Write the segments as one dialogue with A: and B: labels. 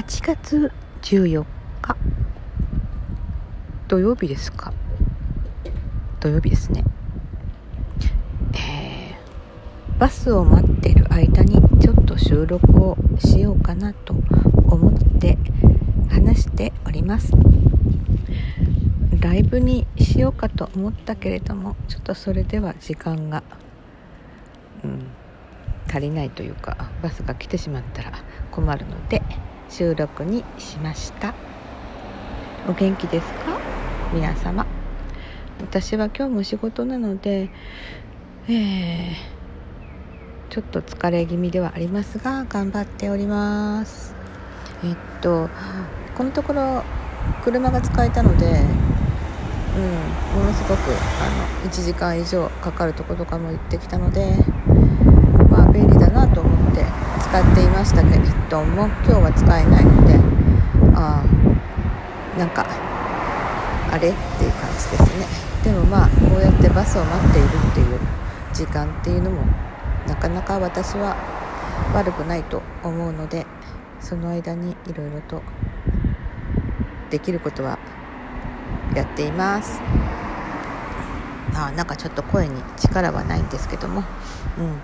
A: 8月14日土曜日ですか。土曜日ですね。えー、バスを待ってる間にちょっと収録をしようかなと思って話しております。ライブにしようかと思ったけれどもちょっとそれでは時間がうん足りないというかバスが来てしまったら困るので収録にしました。お元気ですか？皆様。私は今日も仕事なので、えー、ちょっと疲れ気味ではありますが頑張っております。えっとこのところ車が使えたのでうんものすごくあの1時間以上かかるとことかも行ってきたのでまあ便利だなと思って使っていましたけれども今日は使えないのであなんかあれっていう感じですね。でもまあこうやってバスを待っているっていう時間っていうのもなかなか私は悪くないと思うのでその間にいろいろとできることはやっています。あなんかちょっと声に力はないんですけども。うん。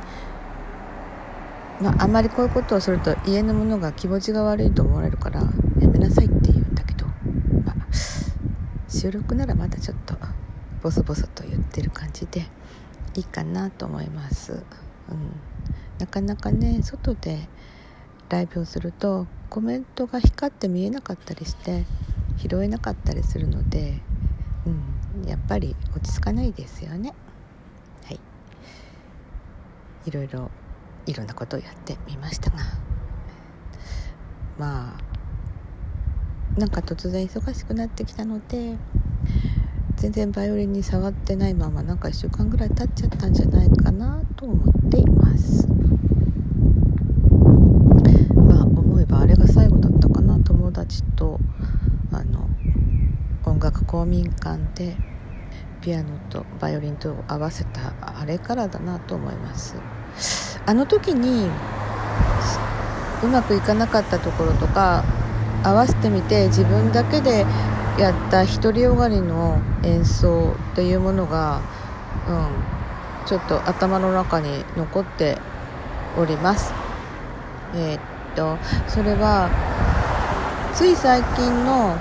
A: まあ、あまりこういうことをすると家の者が気持ちが悪いと思われるからやめなさいって言うんだけど、まあ、収録ならまだちょっとボソボソと言ってる感じでいいかなと思います、うん、なかなかね外でライブをするとコメントが光って見えなかったりして拾えなかったりするので、うん、やっぱり落ち着かないですよね。はい。いろいろいろんなことをやってみましたが。まあなんか突然忙しくなってきたので全然バイオリンに触ってないままなんか1週間ぐらい経っちゃったんじゃないかなと思っています。まあ思えばあれが最後だったかな。友達とあの音楽公民館でピアノとバイオリンと合わせたあれからだなと思います。あの時にうまくいかなかったところとか合わせてみて自分だけでやった独りよがりの演奏っていうものが、うん、ちょっと頭の中に残っております。えー、っとそれはつい最近の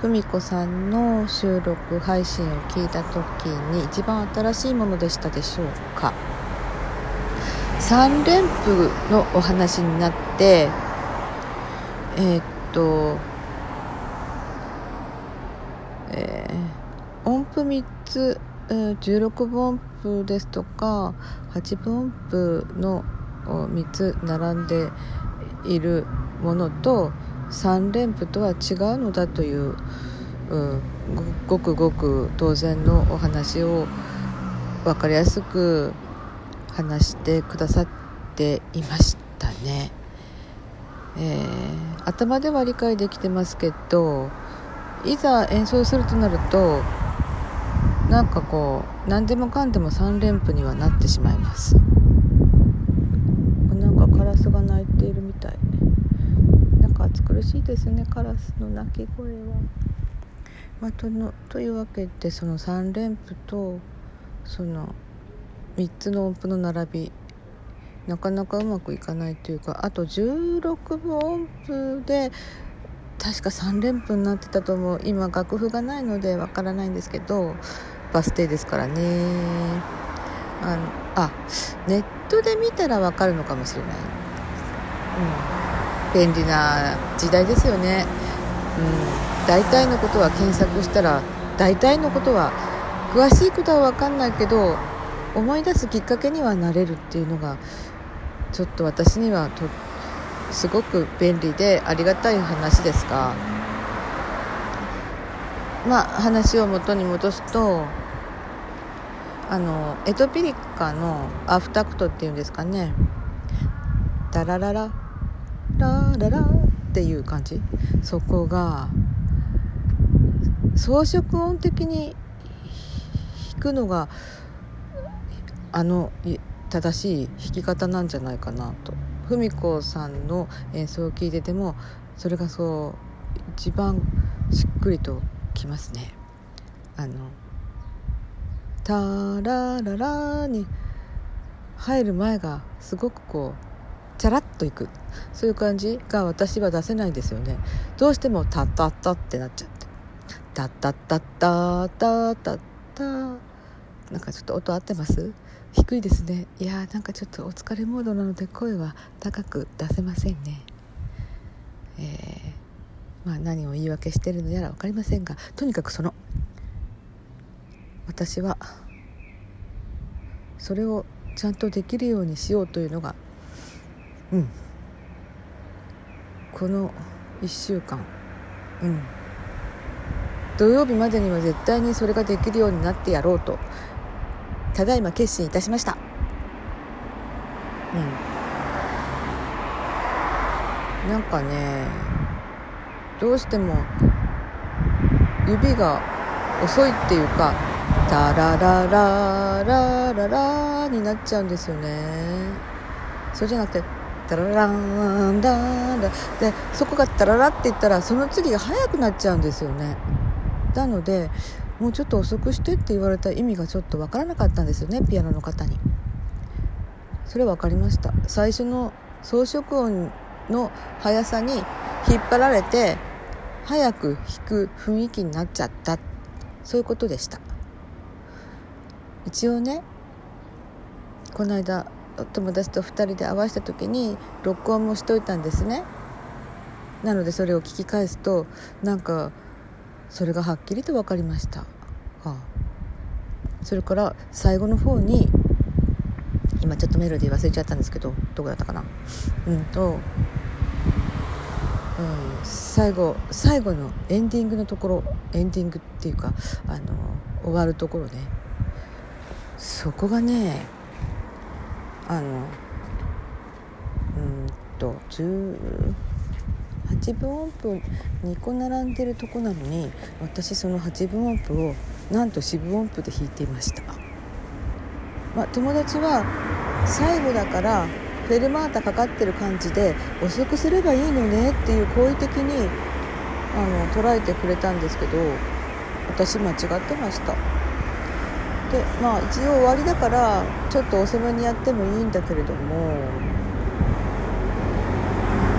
A: ふみこさんの収録配信を聞いた時に一番新しいものでしたでしょうか？3連符のお話になってえー、っとえー、音符3つ、えー、16分音符ですとか8分音符の3つ並んでいるものと3連符とは違うのだという、うん、ごくごく当然のお話を分かりやすく話してくださっていましたね。えー、頭では理解できてますけどいざ演奏するとなるとなんかこう何でもかんでも3連符にはなってしまいますなんかカラスが鳴いているみたいなんか暑苦しいですねカラスの鳴き声は。まあ、とのというわけでその3連符とその3つの音符の並びなかなかうまくいかないというかあと16分音符で確か3連符になってたと思う。今楽譜がないのでわからないんですけどバス停ですからね。あのあネットで見たらわかるのかもしれない、うん、便利な時代ですよね、うん、大体のことは検索したら大体のことは詳しいことは分かんないけど思い出すきっかけにはなれるっていうのがちょっと私にはとすごく便利でありがたい話ですがまあ話を元に戻すとあのエトピリカのアフタクトっていうんですかね。ダララララララっていう感じ。そこが装飾音的に弾くのがあの正しい弾き方なんじゃないかなと。芙美子さんの演奏を聴いててもそれがそう一番しっくりときますね。あの「タラララ」に入る前がすごくこうチャラッといく。そういう感じが私は出せないんですよね。どうしても「タッタッタ」ってなっちゃって「タッタッタッタッタッタッタ」なんかちょっと音合ってます？低いですね。いやーなんかちょっとお疲れモードなので声は高く出せませんね。えー、まあ何を言い訳してるのやら分かりませんがとにかくその私はそれをちゃんとできるようにしようというのがうん。この1週間。うん。土曜日までには絶対にそれができるようになってやろうと。ただいま決心いたしました。うん。なんかねどうしても指が遅いっていうかタララララララになっちゃうんですよね。そうじゃなくてタラランダンダでそこがタララって言ったらその次が速くなっちゃうんですよね。なのでもうちょっと遅くしてって言われた意味がちょっと分からなかったんですよねピアノの方に。それ分かりました。最初の装飾音の速さに引っ張られて早く弾く雰囲気になっちゃった。そういうことでした。一応ねこの間友達と2人で会わせた時に録音もしといたんですね。なのでそれを聞き返すとなんかそれがはっきりと分かりました、はあ、それから最後の方に今ちょっとメロディー忘れちゃったんですけどどこだったかな。うんと、うん、最後最後のエンディングのところエンディングっていうかあの終わるところね。そこがねあのうんと10 8分音符2個並んでるとこなのに私その8分音符をなんと4分音符で弾いていました、まあ、友達は最後だからフェルマータかかってる感じで遅くすればいいのねっていう好意的にあの捉えてくれたんですけど私間違ってました。でまあ一応終わりだからちょっと遅めにやってもいいんだけれども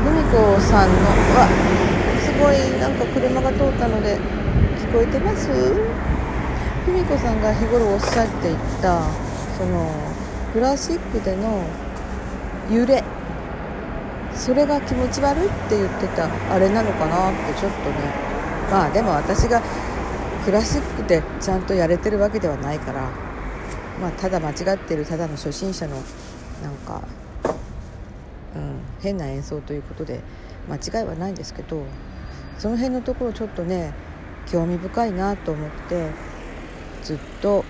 A: ルミ子さんのわすごいなんか車が通ったので聞こえてます？ルミ子さんが日頃おっしゃっていたそのクラシックでの揺れ。それが気持ち悪いって言ってたあれなのかなってちょっとね。まあでも私がクラシックでちゃんとやれてるわけではないから。まあただ間違ってるただの初心者のなんかうん、変な演奏ということで間違いはないんですけどその辺のところちょっとね興味深いなと思ってずっと、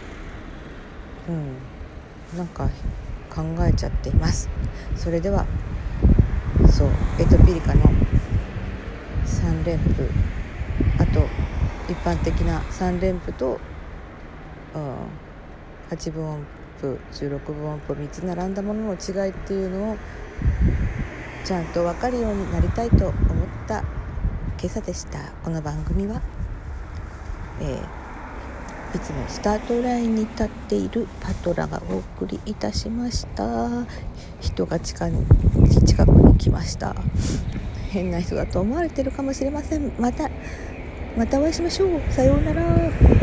A: うん、なんか考えちゃっています。それではそうエトピリカの3連符あと一般的な3連符と、うん、8分音符16分音符3つ並んだものの違いっていうのをちゃんと分かるようになりたいと思った今朝でした。この番組は、えー、いつもスタートラインに立っているパトラがお送りいたしました。人が近に近くに来ました。変な人だと思われてるかもしれません。またまたお会いしましょう。さようなら。